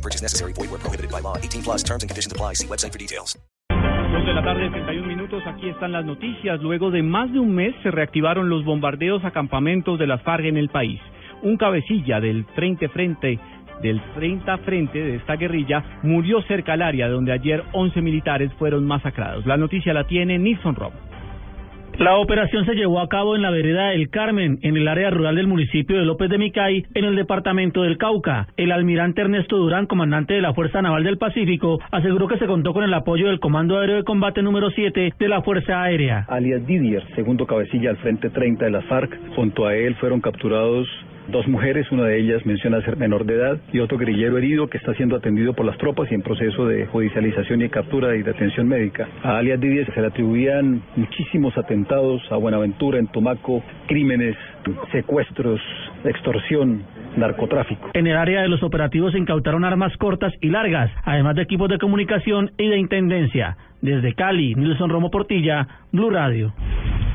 No purchase necessary. Void where prohibited by law. 18 plus terms and conditions apply. See website for details. Dos de la tarde, 31 minutos. Aquí están las noticias. Luego de más de un mes se reactivaron los bombardeos a campamentos de las FARC en el país. Un cabecilla del 30 frente del 30 frente de esta guerrilla murió cerca al área donde ayer 11 militares fueron masacrados. La noticia la tiene Nilson Rob. La operación se llevó a cabo en la vereda del Carmen, en el área rural del municipio de López de Micay, en el departamento del Cauca. El almirante Ernesto Durán, comandante de la Fuerza Naval del Pacífico, aseguró que se contó con el apoyo del Comando Aéreo de Combate número 7 de la Fuerza Aérea. Alias Didier, segundo cabecilla al frente 30 de las FARC, junto a él fueron capturados dos mujeres, una de ellas menciona ser menor de edad, y otro guerrillero herido que está siendo atendido por las tropas y en proceso de judicialización y captura y detención médica. A alias Didier se le atribuían muchísimos atentados a Buenaventura, en Tumaco, crímenes, secuestros, extorsión, narcotráfico. En el área de los operativos se incautaron armas cortas y largas, además de equipos de comunicación y de intendencia. Desde Cali, Nilson Romo Portilla, Blue Radio.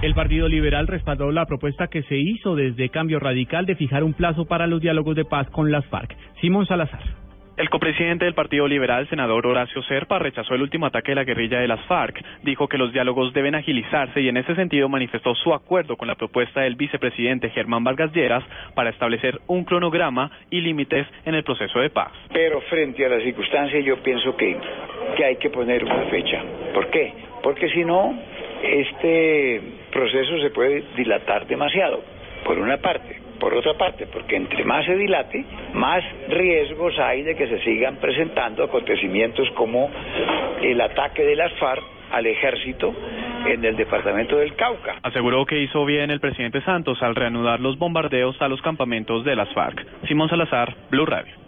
El Partido Liberal respaldó la propuesta que se hizo desde Cambio Radical de fijar un plazo para los diálogos de paz con las FARC. Simón Salazar. El copresidente del Partido Liberal, senador Horacio Serpa, rechazó el último ataque de la guerrilla de las FARC. Dijo que los diálogos deben agilizarse y en ese sentido manifestó su acuerdo con la propuesta del vicepresidente Germán Vargas Lleras para establecer un cronograma y límites en el proceso de paz. Pero frente a la circunstancia yo pienso que, que hay que poner una fecha. ¿Por qué? Porque si no, este proceso se puede dilatar demasiado, por una parte. Por otra parte, porque entre más se dilate, más riesgos hay de que se sigan presentando acontecimientos como el ataque de las FARC al ejército en el departamento del Cauca. Aseguró que hizo bien el presidente Santos al reanudar los bombardeos a los campamentos de las FARC. Simón Salazar, Blue Radio.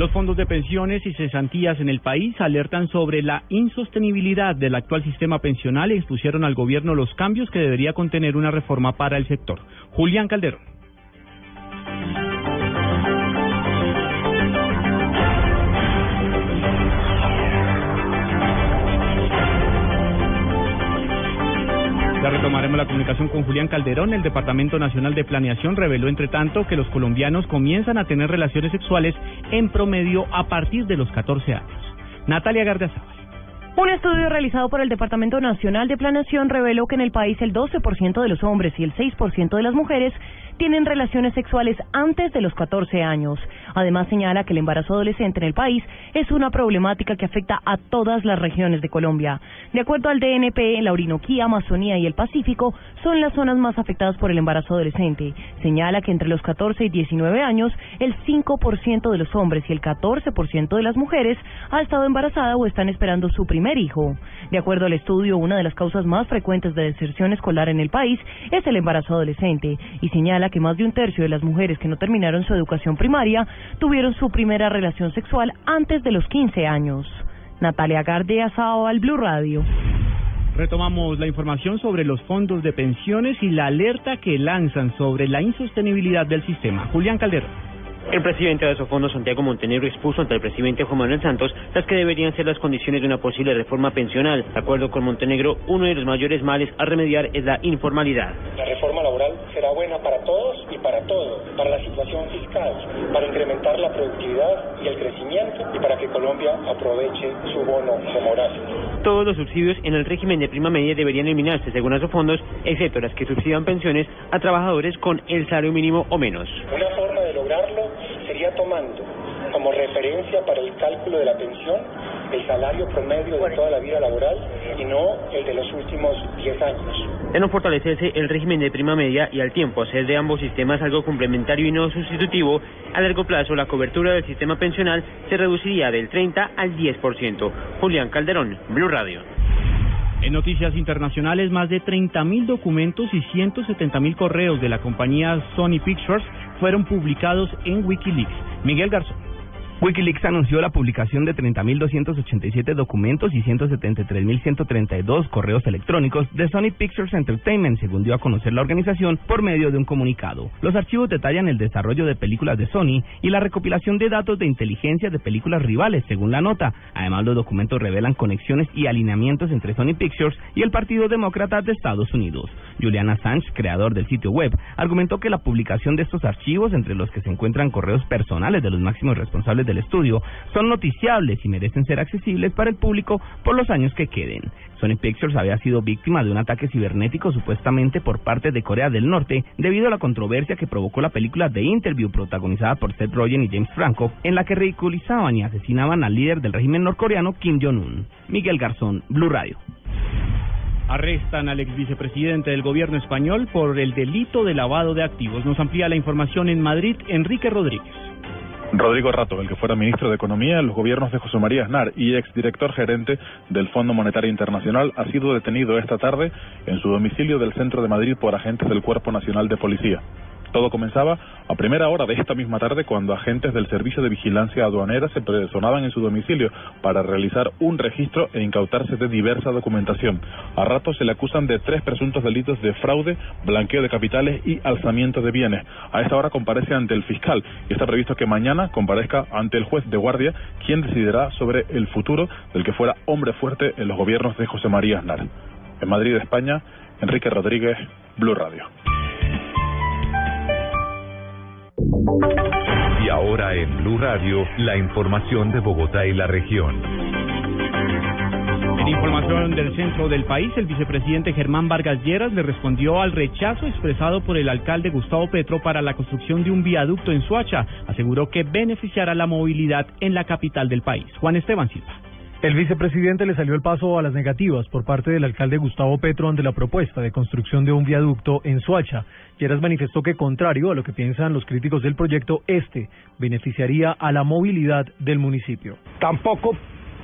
Los fondos de pensiones y cesantías en el país alertan sobre la insostenibilidad del actual sistema pensional y expusieron al gobierno los cambios que debería contener una reforma para el sector. Julián Calderón. Retomaremos la comunicación con Julián Calderón. El Departamento Nacional de Planeación reveló, entre tanto, que los colombianos comienzan a tener relaciones sexuales en promedio a partir de los 14 años. Natalia Gardiazabal. Un estudio realizado por el Departamento Nacional de Planeación reveló que en el país el 12% de los hombres y el 6% de las mujeres tienen relaciones sexuales antes de los 14 años. Además señala que el embarazo adolescente en el país es una problemática que afecta a todas las regiones de Colombia. De acuerdo al DNP, la Orinoquía, Amazonía y el Pacífico son las zonas más afectadas por el embarazo adolescente. Señala que entre los 14 y 19 años, el 5% de los hombres y el 14% de las mujeres ha estado embarazada o están esperando su primer hijo. De acuerdo al estudio, una de las causas más frecuentes de deserción escolar en el país es el embarazo adolescente y señala que más de un tercio de las mujeres que no terminaron su educación primaria tuvieron su primera relación sexual antes de los 15 años. Natalia Gardea Sao al Blue Radio. Retomamos la información sobre los fondos de pensiones y la alerta que lanzan sobre la insostenibilidad del sistema. Julián Calderón. El presidente de Asofondo, Santiago Montenegro, expuso ante el presidente Juan Manuel Santos las que deberían ser las condiciones de una posible reforma pensional. De acuerdo con Montenegro, uno de los mayores males a remediar es la informalidad. La reforma laboral será buena para todos y para todo, para la situación fiscal, para incrementar la productividad y el crecimiento y para que Colombia aproveche su bono demográfico. Todos los subsidios en el régimen de prima media deberían eliminarse según Asofondos, excepto las que subsidian pensiones a trabajadores con el salario mínimo o menos. Una forma de lograrlo sería tomando como referencia para el cálculo de la pensión el salario promedio de toda la vida laboral y no el de los últimos 10 años. De no fortalecerse el régimen de prima media y al tiempo hacer de ambos sistemas algo complementario y no sustitutivo, a largo plazo la cobertura del sistema pensional se reduciría del 30 al 10%. Julián Calderón, Blue Radio. En noticias internacionales, más de 30.000 documentos y 170.000 correos de la compañía Sony Pictures fueron publicados en Wikileaks. Miguel Garzón. Wikileaks anunció la publicación de 30.287 documentos y 173.132 correos electrónicos de Sony Pictures Entertainment, según dio a conocer la organización por medio de un comunicado. Los archivos detallan el desarrollo de películas de Sony y la recopilación de datos de inteligencia de películas rivales, según la nota. Además, los documentos revelan conexiones y alineamientos entre Sony Pictures y el Partido Demócrata de Estados Unidos. Julian Assange, creador del sitio web, argumentó que la publicación de estos archivos, entre los que se encuentran correos personales de los máximos responsables del estudio son noticiables y merecen ser accesibles para el público por los años que queden. Sony Pictures había sido víctima de un ataque cibernético supuestamente por parte de Corea del Norte debido a la controversia que provocó la película The Interview protagonizada por Seth Rogen y James Franco en la que ridiculizaban y asesinaban al líder del régimen norcoreano Kim Jong-un. Miguel Garzón, Blue Radio. Arrestan al ex vicepresidente del gobierno español por el delito de lavado de activos. Nos amplía la información en Madrid, Enrique Rodríguez. Rodrigo Rato, el que fuera ministro de Economía en los gobiernos de José María Aznar y exdirector gerente del Fondo Monetario Internacional, ha sido detenido esta tarde en su domicilio del centro de Madrid por agentes del Cuerpo Nacional de Policía. Todo comenzaba a primera hora de esta misma tarde cuando agentes del Servicio de Vigilancia Aduanera se personaban en su domicilio para realizar un registro e incautarse de diversa documentación. A ratos se le acusan de tres presuntos delitos de fraude, blanqueo de capitales y alzamiento de bienes. A esta hora comparece ante el fiscal y está previsto que mañana comparezca ante el juez de guardia, quien decidirá sobre el futuro del que fuera hombre fuerte en los gobiernos de José María Aznar. En Madrid, España, Enrique Rodríguez, Blue Radio. Y ahora en Blue Radio, la información de Bogotá y la región. En información del centro del país, el vicepresidente Germán Vargas Lleras le respondió al rechazo expresado por el alcalde Gustavo Petro para la construcción de un viaducto en Suacha. Aseguró que beneficiará la movilidad en la capital del país. Juan Esteban Silva. El vicepresidente le salió el paso a las negativas por parte del alcalde Gustavo Petro ante la propuesta de construcción de un viaducto en Suacha. Lleras manifestó que, contrario a lo que piensan los críticos del proyecto, este beneficiaría a la movilidad del municipio. Tampoco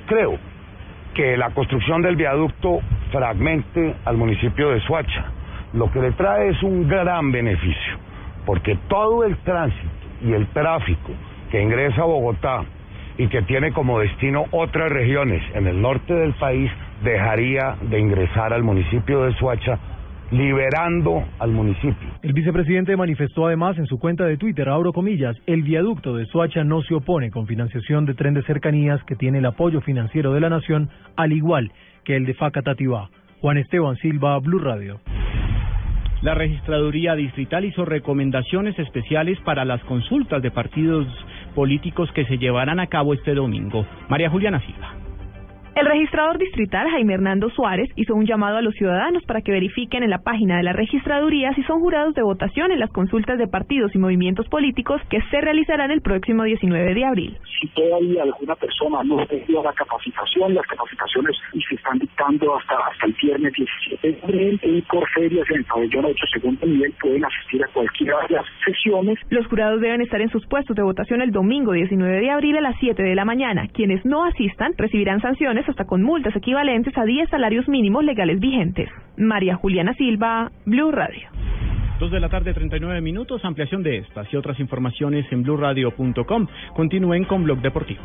creo que la construcción del viaducto fragmente al municipio de Suacha. Lo que le trae es un gran beneficio, porque todo el tránsito y el tráfico que ingresa a Bogotá y que tiene como destino otras regiones en el norte del país dejaría de ingresar al municipio de Suacha liberando al municipio. El vicepresidente manifestó además en su cuenta de Twitter, abro comillas, el viaducto de Suacha no se opone con financiación de tren de cercanías que tiene el apoyo financiero de la nación, al igual que el de Facatativá. Juan Esteban Silva, Blue Radio. La registraduría distrital hizo recomendaciones especiales para las consultas de partidos políticos que se llevarán a cabo este domingo. María Juliana Silva. El registrador distrital Jaime Hernando Suárez hizo un llamado a los ciudadanos para que verifiquen en la página de la registraduría si son jurados de votación en las consultas de partidos y movimientos políticos que se realizarán el próximo 19 de abril. Si todavía alguna persona no ha la capacitación, las capacitaciones se están dictando hasta, hasta el viernes 17 de abril y por ferias en el pabellón 8 segundo nivel pueden asistir a cualquiera de las sesiones. Los jurados deben estar en sus puestos de votación el domingo 19 de abril a las 7 de la mañana. Quienes no asistan recibirán sanciones hasta con multas equivalentes a 10 salarios mínimos legales vigentes. María Juliana Silva, Blue Radio. Dos de la tarde, 39 minutos. Ampliación de estas y otras informaciones en blurradio.com. Continúen con Blog Deportivo.